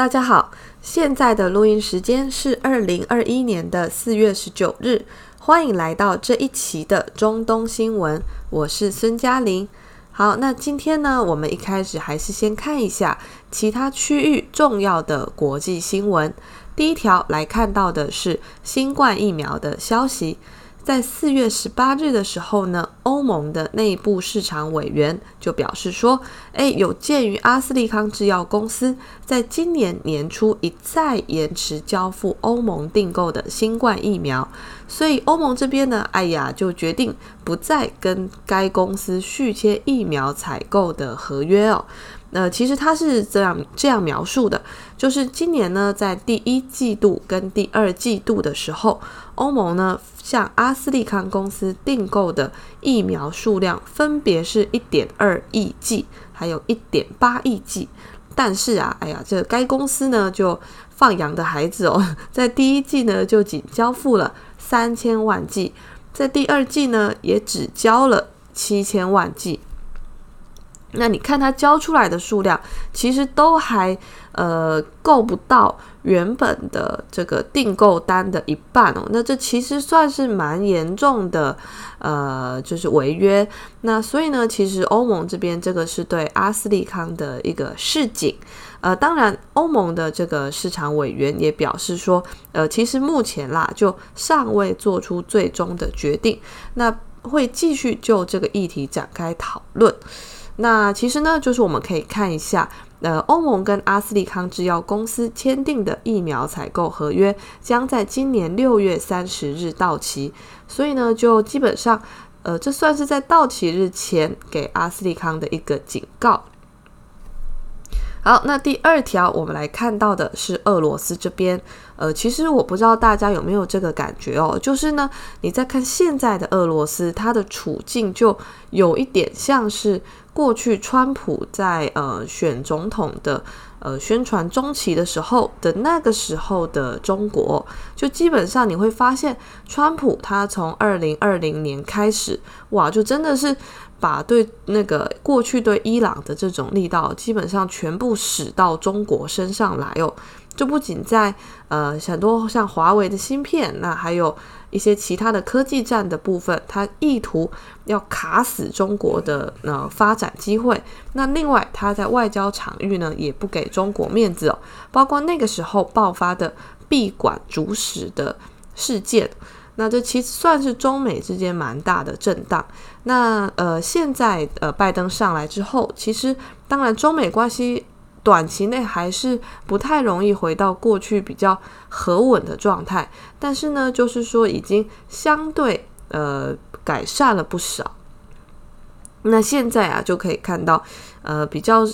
大家好，现在的录音时间是二零二一年的四月十九日，欢迎来到这一期的中东新闻，我是孙嘉玲。好，那今天呢，我们一开始还是先看一下其他区域重要的国际新闻。第一条来看到的是新冠疫苗的消息。在四月十八日的时候呢，欧盟的内部市场委员就表示说，诶，有鉴于阿斯利康制药公司在今年年初一再延迟交付欧盟订购的新冠疫苗，所以欧盟这边呢，哎呀，就决定不再跟该公司续签疫苗采购的合约哦。呃，其实他是这样这样描述的，就是今年呢，在第一季度跟第二季度的时候，欧盟呢向阿斯利康公司订购的疫苗数量分别是一点二亿剂，还有一点八亿剂。但是啊，哎呀，这该公司呢就放羊的孩子哦，在第一季呢就仅交付了三千万剂，在第二季呢也只交了七千万剂。那你看它交出来的数量，其实都还呃够不到原本的这个订购单的一半哦。那这其实算是蛮严重的，呃，就是违约。那所以呢，其实欧盟这边这个是对阿斯利康的一个示警。呃，当然，欧盟的这个市场委员也表示说，呃，其实目前啦就尚未做出最终的决定，那会继续就这个议题展开讨论。那其实呢，就是我们可以看一下，呃，欧盟跟阿斯利康制药公司签订的疫苗采购合约将在今年六月三十日到期，所以呢，就基本上，呃，这算是在到期日前给阿斯利康的一个警告。好，那第二条我们来看到的是俄罗斯这边，呃，其实我不知道大家有没有这个感觉哦，就是呢，你在看现在的俄罗斯，它的处境就有一点像是过去川普在呃选总统的呃宣传中期的时候的那个时候的中国，就基本上你会发现，川普他从二零二零年开始，哇，就真的是。把对那个过去对伊朗的这种力道，基本上全部使到中国身上来哦，就不仅在呃很多像华为的芯片，那还有一些其他的科技战的部分，他意图要卡死中国的呃发展机会。那另外他在外交场域呢，也不给中国面子哦，包括那个时候爆发的闭馆主使的事件。那这其实算是中美之间蛮大的震荡。那呃，现在呃，拜登上来之后，其实当然中美关系短期内还是不太容易回到过去比较和稳的状态。但是呢，就是说已经相对呃改善了不少。那现在啊，就可以看到呃，比较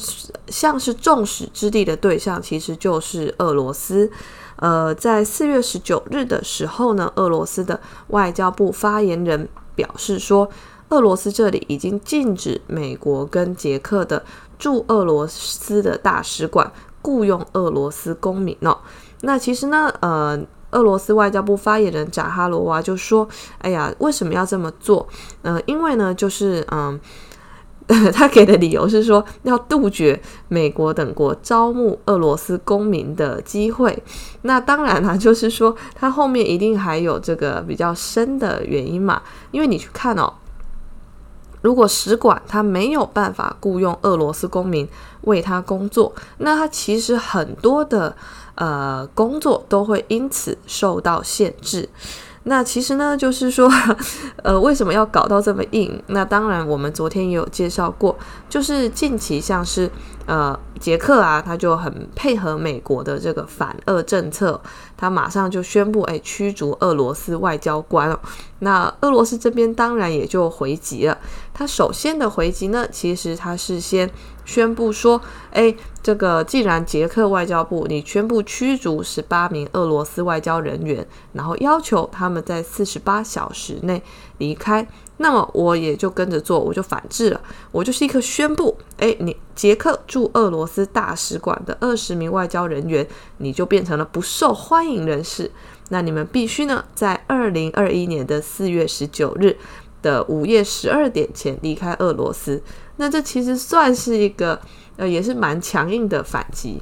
像是众矢之的的对象，其实就是俄罗斯。呃，在四月十九日的时候呢，俄罗斯的外交部发言人表示说，俄罗斯这里已经禁止美国跟捷克的驻俄罗斯的大使馆雇佣俄罗斯公民哦。那其实呢，呃，俄罗斯外交部发言人扎哈罗娃就说：“哎呀，为什么要这么做？呃，因为呢，就是嗯。”他给的理由是说，要杜绝美国等国招募俄罗斯公民的机会。那当然啦，就是说他后面一定还有这个比较深的原因嘛。因为你去看哦，如果使馆他没有办法雇佣俄罗斯公民为他工作，那他其实很多的呃工作都会因此受到限制。那其实呢，就是说，呃，为什么要搞到这么硬？那当然，我们昨天也有介绍过，就是近期像是呃，捷克啊，他就很配合美国的这个反俄政策，他马上就宣布，哎，驱逐俄罗斯外交官哦。那俄罗斯这边当然也就回击了。他首先的回击呢，其实他是先宣布说，哎，这个既然捷克外交部你宣布驱逐十八名俄罗斯外交人员，然后要求他们在四十八小时内离开，那么我也就跟着做，我就反制了，我就是一个宣布，哎，你捷克驻俄罗斯大使馆的二十名外交人员，你就变成了不受欢迎人士，那你们必须呢，在二零二一年的四月十九日。的午夜十二点前离开俄罗斯，那这其实算是一个呃，也是蛮强硬的反击。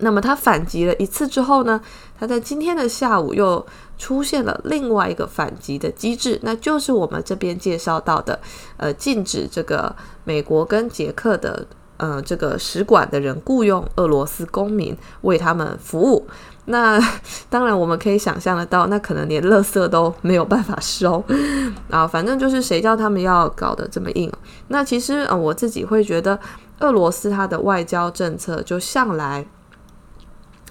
那么他反击了一次之后呢，他在今天的下午又出现了另外一个反击的机制，那就是我们这边介绍到的，呃，禁止这个美国跟捷克的呃这个使馆的人雇佣俄罗斯公民为他们服务。那 当然我们可以想象得到，那可能连垃圾都没有办法收 啊，反正就是谁叫他们要搞得这么硬。那其实呃我自己会觉得，俄罗斯它的外交政策就向来。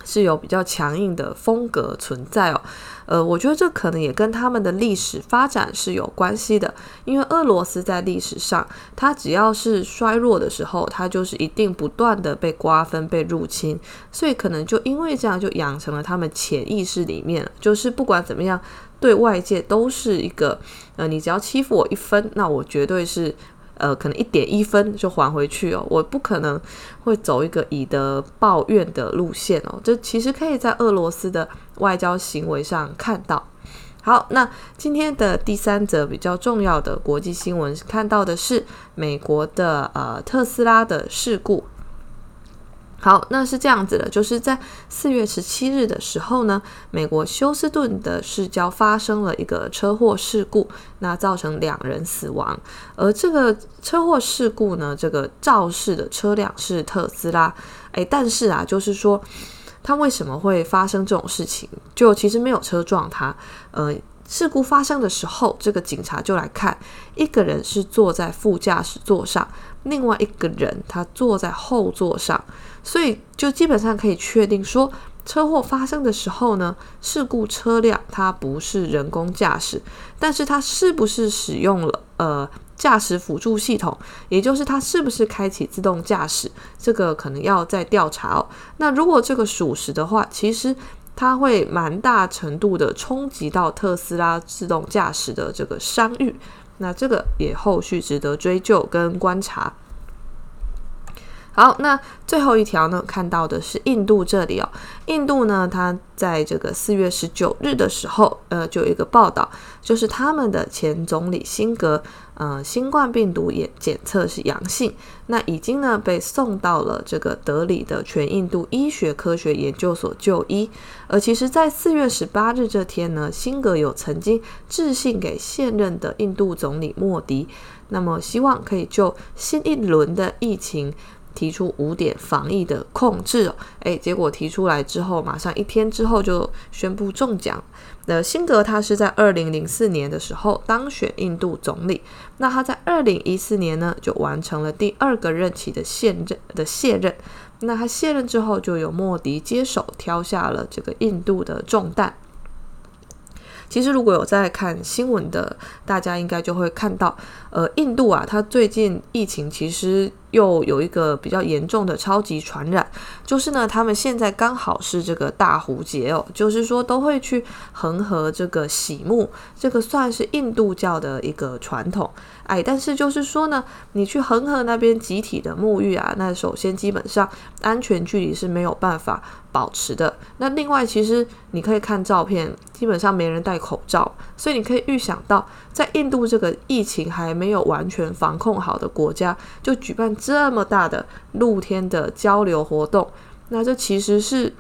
是有比较强硬的风格存在哦，呃，我觉得这可能也跟他们的历史发展是有关系的。因为俄罗斯在历史上，它只要是衰弱的时候，它就是一定不断的被瓜分、被入侵，所以可能就因为这样，就养成了他们潜意识里面，就是不管怎么样，对外界都是一个，呃，你只要欺负我一分，那我绝对是。呃，可能一点一分就还回去哦，我不可能会走一个以德报怨的路线哦。这其实可以在俄罗斯的外交行为上看到。好，那今天的第三则比较重要的国际新闻，看到的是美国的呃特斯拉的事故。好，那是这样子的，就是在四月十七日的时候呢，美国休斯顿的市郊发生了一个车祸事故，那造成两人死亡。而这个车祸事故呢，这个肇事的车辆是特斯拉，诶，但是啊，就是说，它为什么会发生这种事情？就其实没有车撞它，呃，事故发生的时候，这个警察就来看，一个人是坐在副驾驶座上，另外一个人他坐在后座上。所以就基本上可以确定说，车祸发生的时候呢，事故车辆它不是人工驾驶，但是它是不是使用了呃驾驶辅助系统，也就是它是不是开启自动驾驶，这个可能要再调查哦。那如果这个属实的话，其实它会蛮大程度的冲击到特斯拉自动驾驶的这个商誉，那这个也后续值得追究跟观察。好，那最后一条呢，看到的是印度这里哦。印度呢，它在这个四月十九日的时候，呃，就有一个报道，就是他们的前总理辛格，呃，新冠病毒也检测是阳性，那已经呢被送到了这个德里的全印度医学科学研究所就医。而其实，在四月十八日这天呢，辛格有曾经致信给现任的印度总理莫迪，那么希望可以就新一轮的疫情。提出五点防疫的控制，诶，结果提出来之后，马上一天之后就宣布中奖。那辛格他是在二零零四年的时候当选印度总理，那他在二零一四年呢就完成了第二个任期的现任的卸任。那他卸任之后，就由莫迪接手挑下了这个印度的重担。其实如果有在看新闻的，大家应该就会看到，呃，印度啊，它最近疫情其实。又有一个比较严重的超级传染，就是呢，他们现在刚好是这个大壶节哦，就是说都会去恒河这个洗沐，这个算是印度教的一个传统。哎，但是就是说呢，你去恒河那边集体的沐浴啊，那首先基本上安全距离是没有办法保持的。那另外，其实你可以看照片，基本上没人戴口罩，所以你可以预想到，在印度这个疫情还没有完全防控好的国家，就举办。这么大的露天的交流活动，那这其实是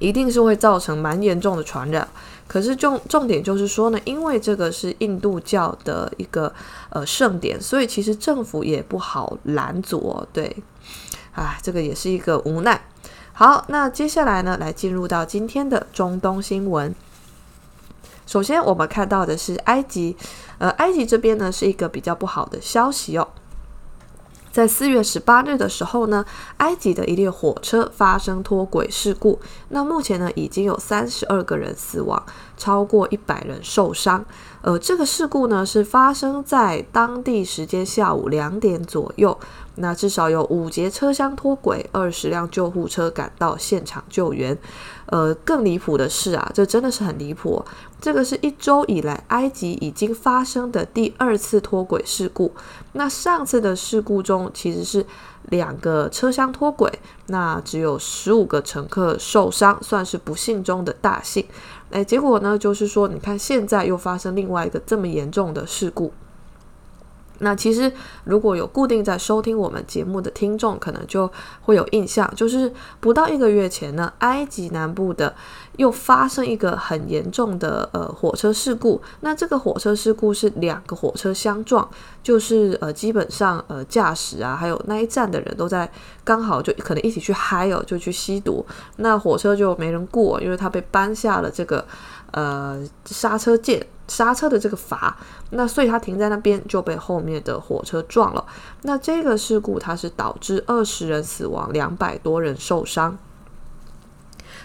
一定是会造成蛮严重的传染。可是重重点就是说呢，因为这个是印度教的一个呃盛典，所以其实政府也不好拦阻哦。对，啊，这个也是一个无奈。好，那接下来呢，来进入到今天的中东新闻。首先，我们看到的是埃及，呃，埃及这边呢是一个比较不好的消息哦。在四月十八日的时候呢，埃及的一列火车发生脱轨事故。那目前呢，已经有三十二个人死亡，超过一百人受伤。呃，这个事故呢是发生在当地时间下午两点左右。那至少有五节车厢脱轨，二十辆救护车赶到现场救援。呃，更离谱的是啊，这真的是很离谱。这个是一周以来埃及已经发生的第二次脱轨事故。那上次的事故中其实是两个车厢脱轨，那只有十五个乘客受伤，算是不幸中的大幸。哎，结果呢，就是说，你看现在又发生另外一个这么严重的事故。那其实如果有固定在收听我们节目的听众，可能就会有印象，就是不到一个月前呢，埃及南部的又发生一个很严重的呃火车事故。那这个火车事故是两个火车相撞，就是呃基本上呃驾驶啊，还有那一站的人都在刚好就可能一起去嗨哦，就去吸毒，那火车就没人过，因为它被搬下了这个呃刹车键。刹车的这个阀，那所以它停在那边就被后面的火车撞了。那这个事故它是导致二十人死亡，两百多人受伤。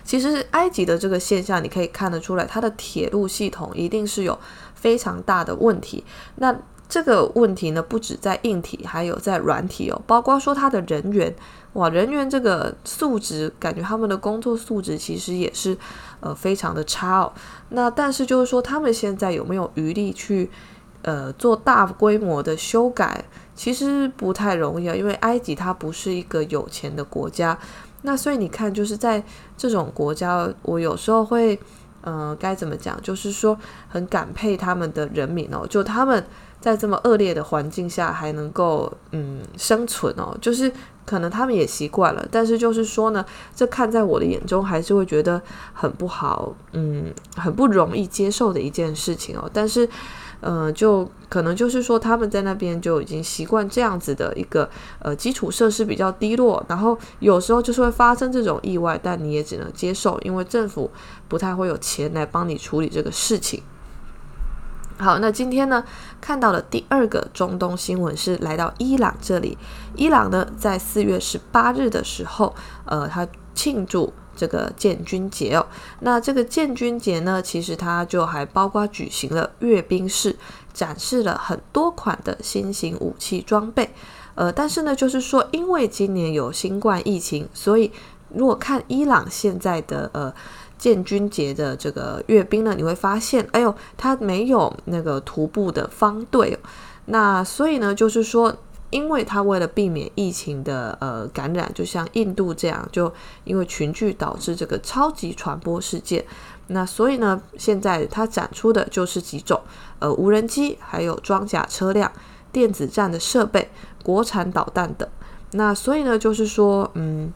其实埃及的这个现象，你可以看得出来，它的铁路系统一定是有非常大的问题。那这个问题呢，不止在硬体，还有在软体哦，包括说他的人员。哇，人员这个素质，感觉他们的工作素质其实也是，呃，非常的差哦。那但是就是说，他们现在有没有余力去，呃，做大规模的修改，其实不太容易啊。因为埃及它不是一个有钱的国家，那所以你看，就是在这种国家，我有时候会，呃，该怎么讲？就是说很感佩他们的人民哦，就他们在这么恶劣的环境下还能够嗯生存哦，就是。可能他们也习惯了，但是就是说呢，这看在我的眼中还是会觉得很不好，嗯，很不容易接受的一件事情哦。但是，呃，就可能就是说他们在那边就已经习惯这样子的一个呃基础设施比较低落，然后有时候就是会发生这种意外，但你也只能接受，因为政府不太会有钱来帮你处理这个事情。好，那今天呢，看到的第二个中东新闻是来到伊朗这里。伊朗呢，在四月十八日的时候，呃，他庆祝这个建军节哦。那这个建军节呢，其实它就还包括举行了阅兵式，展示了很多款的新型武器装备。呃，但是呢，就是说，因为今年有新冠疫情，所以如果看伊朗现在的呃。建军节的这个阅兵呢，你会发现，哎呦，它没有那个徒步的方队。那所以呢，就是说，因为它为了避免疫情的呃感染，就像印度这样，就因为群聚导致这个超级传播事件。那所以呢，现在它展出的就是几种呃无人机，还有装甲车辆、电子战的设备、国产导弹等。那所以呢，就是说，嗯。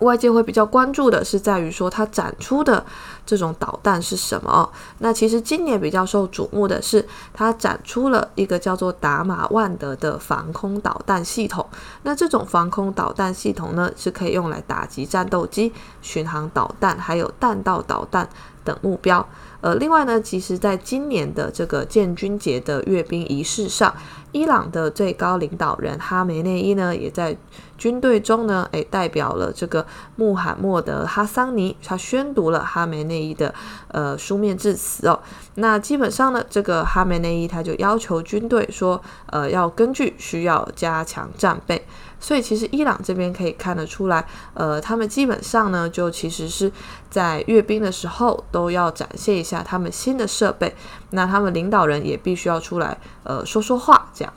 外界会比较关注的是在于说，它展出的这种导弹是什么？那其实今年比较受瞩目的是，它展出了一个叫做达马万德的防空导弹系统。那这种防空导弹系统呢，是可以用来打击战斗机、巡航导弹，还有弹道导弹等目标。呃，另外呢，其实在今年的这个建军节的阅兵仪式上，伊朗的最高领导人哈梅内伊呢，也在军队中呢，诶，代表了这个穆罕默德哈桑尼，他宣读了哈梅内伊的呃书面致辞哦。那基本上呢，这个哈梅内伊他就要求军队说，呃，要根据需要加强战备。所以其实伊朗这边可以看得出来，呃，他们基本上呢，就其实是在阅兵的时候都要展现一下他们新的设备，那他们领导人也必须要出来，呃，说说话这样。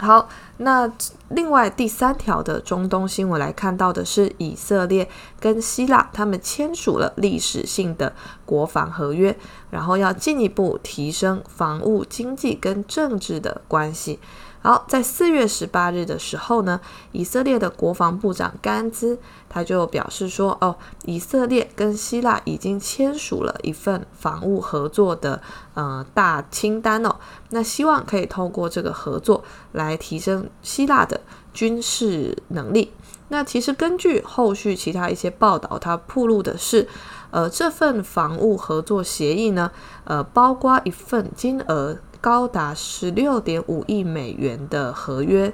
好，那另外第三条的中东新闻来看到的是以色列跟希腊他们签署了历史性的国防合约，然后要进一步提升防务、经济跟政治的关系。好，在四月十八日的时候呢，以色列的国防部长甘兹他就表示说，哦，以色列跟希腊已经签署了一份防务合作的呃大清单哦，那希望可以透过这个合作来提升希腊的军事能力。那其实根据后续其他一些报道，它披露的是，呃，这份防务合作协议呢，呃，包括一份金额。高达十六点五亿美元的合约，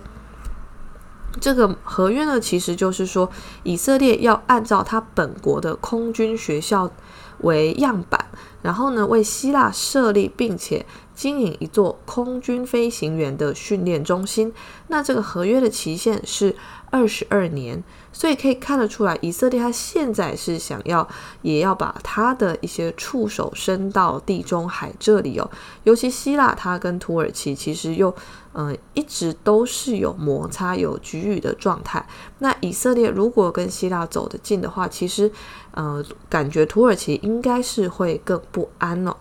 这个合约呢，其实就是说，以色列要按照他本国的空军学校为样板，然后呢，为希腊设立并且经营一座空军飞行员的训练中心。那这个合约的期限是二十二年，所以可以看得出来，以色列他现在是想要，也要把他的一些触手伸到地中海这里哦。尤其希腊，他跟土耳其其实又，嗯、呃，一直都是有摩擦、有局域的状态。那以色列如果跟希腊走得近的话，其实，呃，感觉土耳其应该是会更不安哦。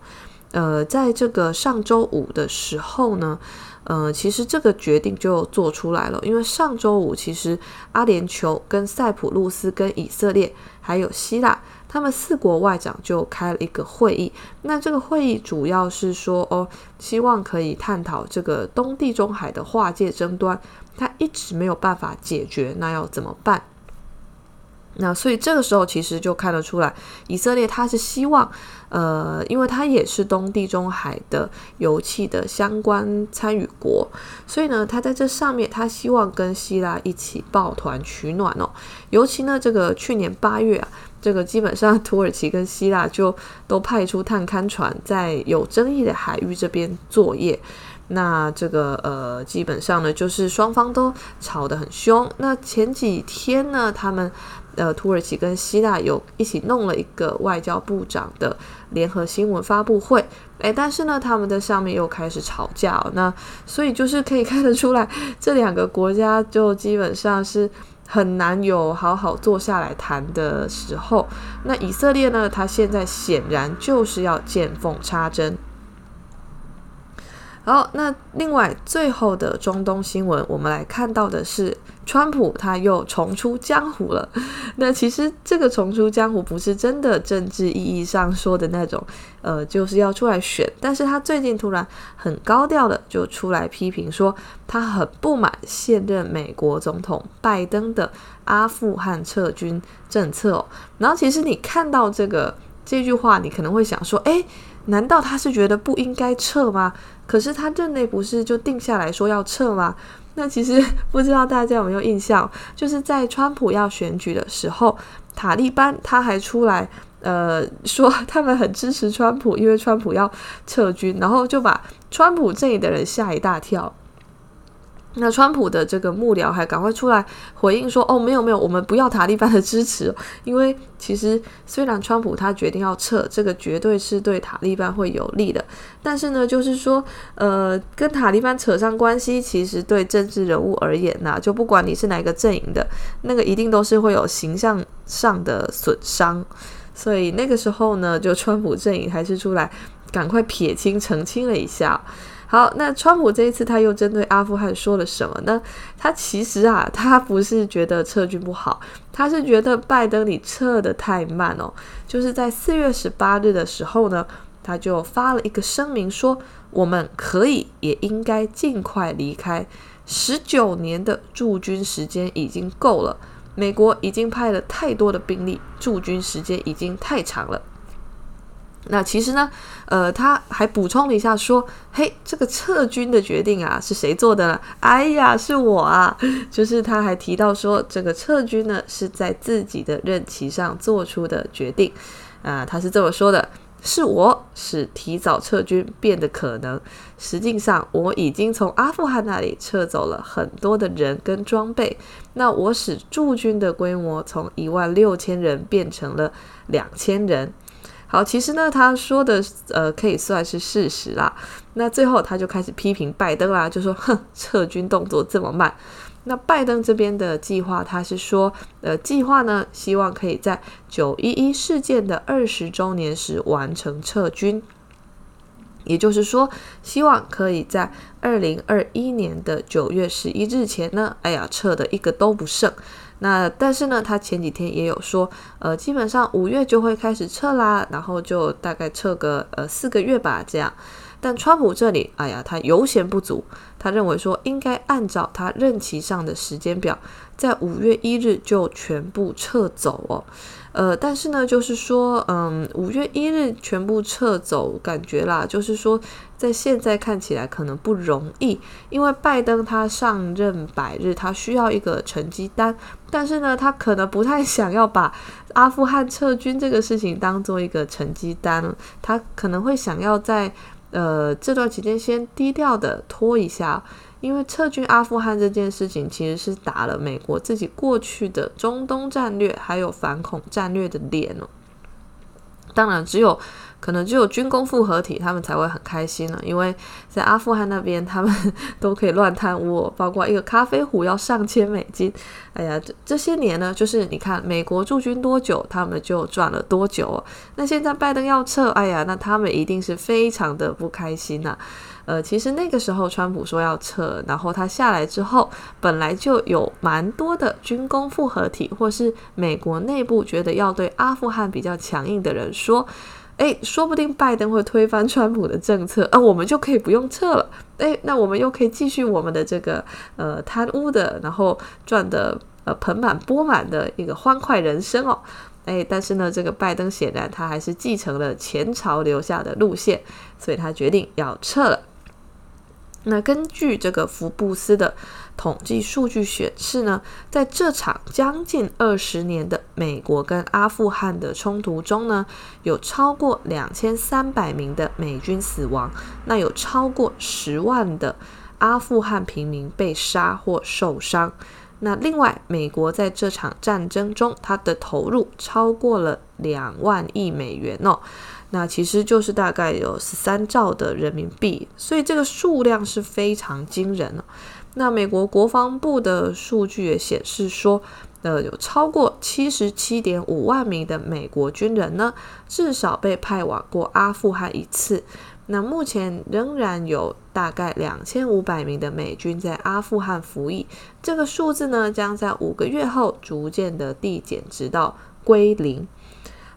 呃，在这个上周五的时候呢。呃，其实这个决定就做出来了，因为上周五其实阿联酋跟塞浦路斯跟以色列还有希腊，他们四国外长就开了一个会议。那这个会议主要是说，哦，希望可以探讨这个东地中海的划界争端，它一直没有办法解决，那要怎么办？那所以这个时候其实就看得出来，以色列他是希望，呃，因为他也是东地中海的油气的相关参与国，所以呢，他在这上面他希望跟希腊一起抱团取暖哦。尤其呢，这个去年八月啊，这个基本上 土耳其跟希腊就都派出探勘船在有争议的海域这边作业。那这个呃，基本上呢，就是双方都吵得很凶。那前几天呢，他们。呃，土耳其跟希腊有一起弄了一个外交部长的联合新闻发布会，诶，但是呢，他们在上面又开始吵架，那所以就是可以看得出来，这两个国家就基本上是很难有好好坐下来谈的时候。那以色列呢，他现在显然就是要见缝插针。好，那另外最后的中东新闻，我们来看到的是，川普他又重出江湖了。那其实这个重出江湖不是真的政治意义上说的那种，呃，就是要出来选。但是他最近突然很高调的就出来批评说，他很不满现任美国总统拜登的阿富汗撤军政策哦。然后其实你看到这个这句话，你可能会想说，诶，难道他是觉得不应该撤吗？可是他任内不是就定下来说要撤吗？那其实不知道大家有没有印象，就是在川普要选举的时候，塔利班他还出来呃说他们很支持川普，因为川普要撤军，然后就把川普这里的人吓一大跳。那川普的这个幕僚还赶快出来回应说：“哦，没有没有，我们不要塔利班的支持，因为其实虽然川普他决定要撤，这个绝对是对塔利班会有利的，但是呢，就是说，呃，跟塔利班扯上关系，其实对政治人物而言呢，就不管你是哪个阵营的，那个一定都是会有形象上的损伤，所以那个时候呢，就川普阵营还是出来赶快撇清澄清了一下。”好，那川普这一次他又针对阿富汗说了什么呢？他其实啊，他不是觉得撤军不好，他是觉得拜登你撤得太慢哦。就是在四月十八日的时候呢，他就发了一个声明说，我们可以也应该尽快离开。十九年的驻军时间已经够了，美国已经派了太多的兵力，驻军时间已经太长了。那其实呢，呃，他还补充了一下，说：“嘿，这个撤军的决定啊，是谁做的呢？哎呀，是我啊！就是他还提到说，这个撤军呢，是在自己的任期上做出的决定。啊、他是这么说的：是我使提早撤军变得可能。实际上，我已经从阿富汗那里撤走了很多的人跟装备。那我使驻军的规模从一万六千人变成了两千人。”好，其实呢，他说的呃，可以算是事实啦。那最后他就开始批评拜登啦，就说哼，撤军动作这么慢。那拜登这边的计划，他是说，呃，计划呢，希望可以在九一一事件的二十周年时完成撤军，也就是说，希望可以在二零二一年的九月十一日前呢，哎呀，撤的一个都不剩。那但是呢，他前几天也有说，呃，基本上五月就会开始撤啦，然后就大概撤个呃四个月吧，这样。但川普这里，哎呀，他犹嫌不足，他认为说应该按照他任期上的时间表，在五月一日就全部撤走哦。呃，但是呢，就是说，嗯，五月一日全部撤走，感觉啦，就是说，在现在看起来可能不容易，因为拜登他上任百日，他需要一个成绩单，但是呢，他可能不太 想要把阿富汗撤军这个事情当做一个成绩单，他可能会想要在呃这段期间先低调的拖一下。因为撤军阿富汗这件事情，其实是打了美国自己过去的中东战略还有反恐战略的脸哦。当然，只有可能只有军工复合体，他们才会很开心呢。因为在阿富汗那边，他们 都可以乱贪污，包括一个咖啡壶要上千美金。哎呀，这这些年呢，就是你看美国驻军多久，他们就赚了多久哦。那现在拜登要撤，哎呀，那他们一定是非常的不开心呐。呃，其实那个时候川普说要撤，然后他下来之后，本来就有蛮多的军工复合体，或是美国内部觉得要对阿富汗比较强硬的人说，哎，说不定拜登会推翻川普的政策，啊，我们就可以不用撤了，哎，那我们又可以继续我们的这个呃贪污的，然后赚的呃盆满钵满的一个欢快人生哦，哎，但是呢，这个拜登显然他还是继承了前朝留下的路线，所以他决定要撤了。那根据这个福布斯的统计数据显示呢，在这场将近二十年的美国跟阿富汗的冲突中呢，有超过两千三百名的美军死亡，那有超过十万的阿富汗平民被杀或受伤。那另外，美国在这场战争中，它的投入超过了两万亿美元哦。那其实就是大概有十三兆的人民币，所以这个数量是非常惊人了。那美国国防部的数据也显示说，呃，有超过七十七点五万名的美国军人呢，至少被派往过阿富汗一次。那目前仍然有大概两千五百名的美军在阿富汗服役，这个数字呢，将在五个月后逐渐的递减，直到归零。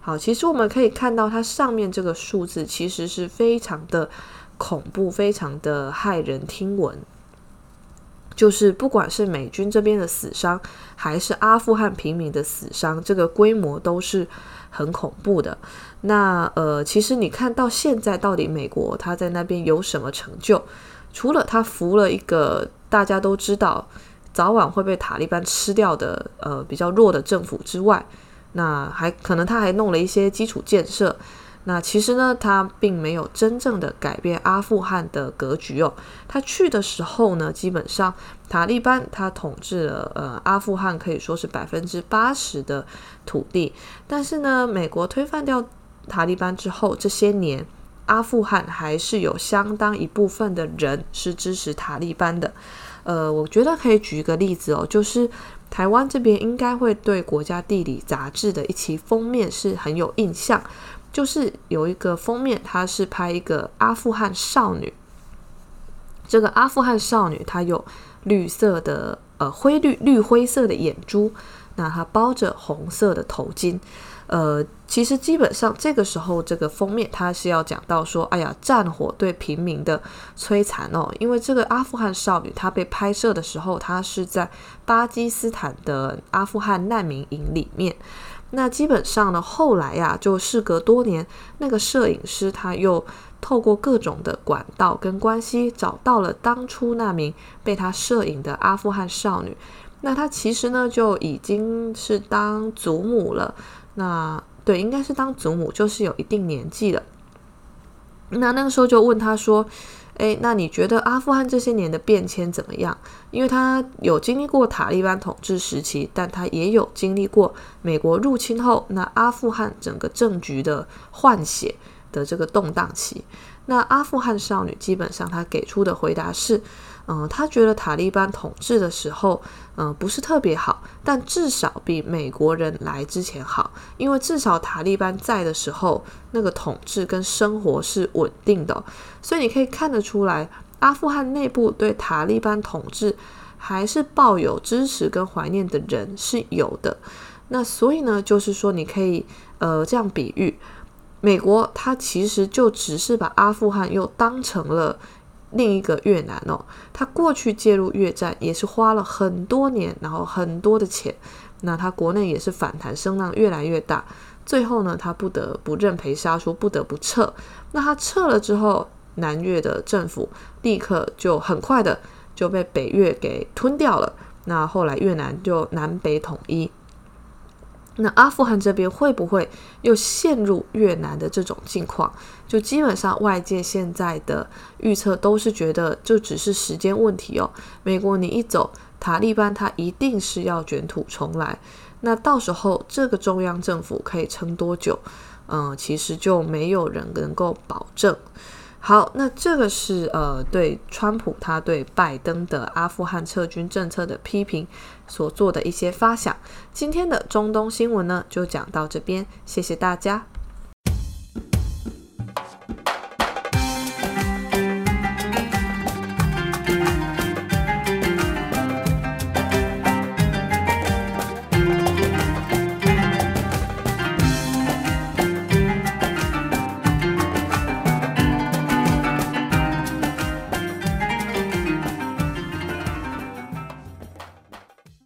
好，其实我们可以看到，它上面这个数字其实是非常的恐怖，非常的骇人听闻。就是不管是美军这边的死伤，还是阿富汗平民的死伤，这个规模都是很恐怖的。那呃，其实你看到现在，到底美国他在那边有什么成就？除了他扶了一个大家都知道早晚会被塔利班吃掉的呃比较弱的政府之外，那还可能他还弄了一些基础建设，那其实呢，他并没有真正的改变阿富汗的格局哦。他去的时候呢，基本上塔利班他统治了呃阿富汗可以说是百分之八十的土地，但是呢，美国推翻掉塔利班之后，这些年阿富汗还是有相当一部分的人是支持塔利班的。呃，我觉得可以举一个例子哦，就是。台湾这边应该会对《国家地理》杂志的一期封面是很有印象，就是有一个封面，它是拍一个阿富汗少女。这个阿富汗少女她有绿色的呃灰绿绿灰色的眼珠，那她包着红色的头巾。呃，其实基本上这个时候，这个封面它是要讲到说，哎呀，战火对平民的摧残哦。因为这个阿富汗少女她被拍摄的时候，她是在巴基斯坦的阿富汗难民营里面。那基本上呢，后来呀，就事隔多年，那个摄影师他又透过各种的管道跟关系，找到了当初那名被他摄影的阿富汗少女。那她其实呢，就已经是当祖母了。那对，应该是当祖母，就是有一定年纪了。那那个时候就问他说：“诶，那你觉得阿富汗这些年的变迁怎么样？因为他有经历过塔利班统治时期，但他也有经历过美国入侵后，那阿富汗整个政局的换血的这个动荡期。那阿富汗少女基本上她给出的回答是。”嗯，他觉得塔利班统治的时候，嗯，不是特别好，但至少比美国人来之前好，因为至少塔利班在的时候，那个统治跟生活是稳定的，所以你可以看得出来，阿富汗内部对塔利班统治还是抱有支持跟怀念的人是有的。那所以呢，就是说你可以呃这样比喻，美国他其实就只是把阿富汗又当成了。另一个越南哦，他过去介入越战也是花了很多年，然后很多的钱，那他国内也是反弹声浪越来越大，最后呢，他不得不认赔杀出，不得不撤。那他撤了之后，南越的政府立刻就很快的就被北越给吞掉了。那后来越南就南北统一。那阿富汗这边会不会又陷入越南的这种境况？就基本上外界现在的预测都是觉得，就只是时间问题哦。美国你一走，塔利班他一定是要卷土重来。那到时候这个中央政府可以撑多久？嗯、其实就没有人能够保证。好，那这个是呃，对川普他对拜登的阿富汗撤军政策的批评所做的一些发想。今天的中东新闻呢，就讲到这边，谢谢大家。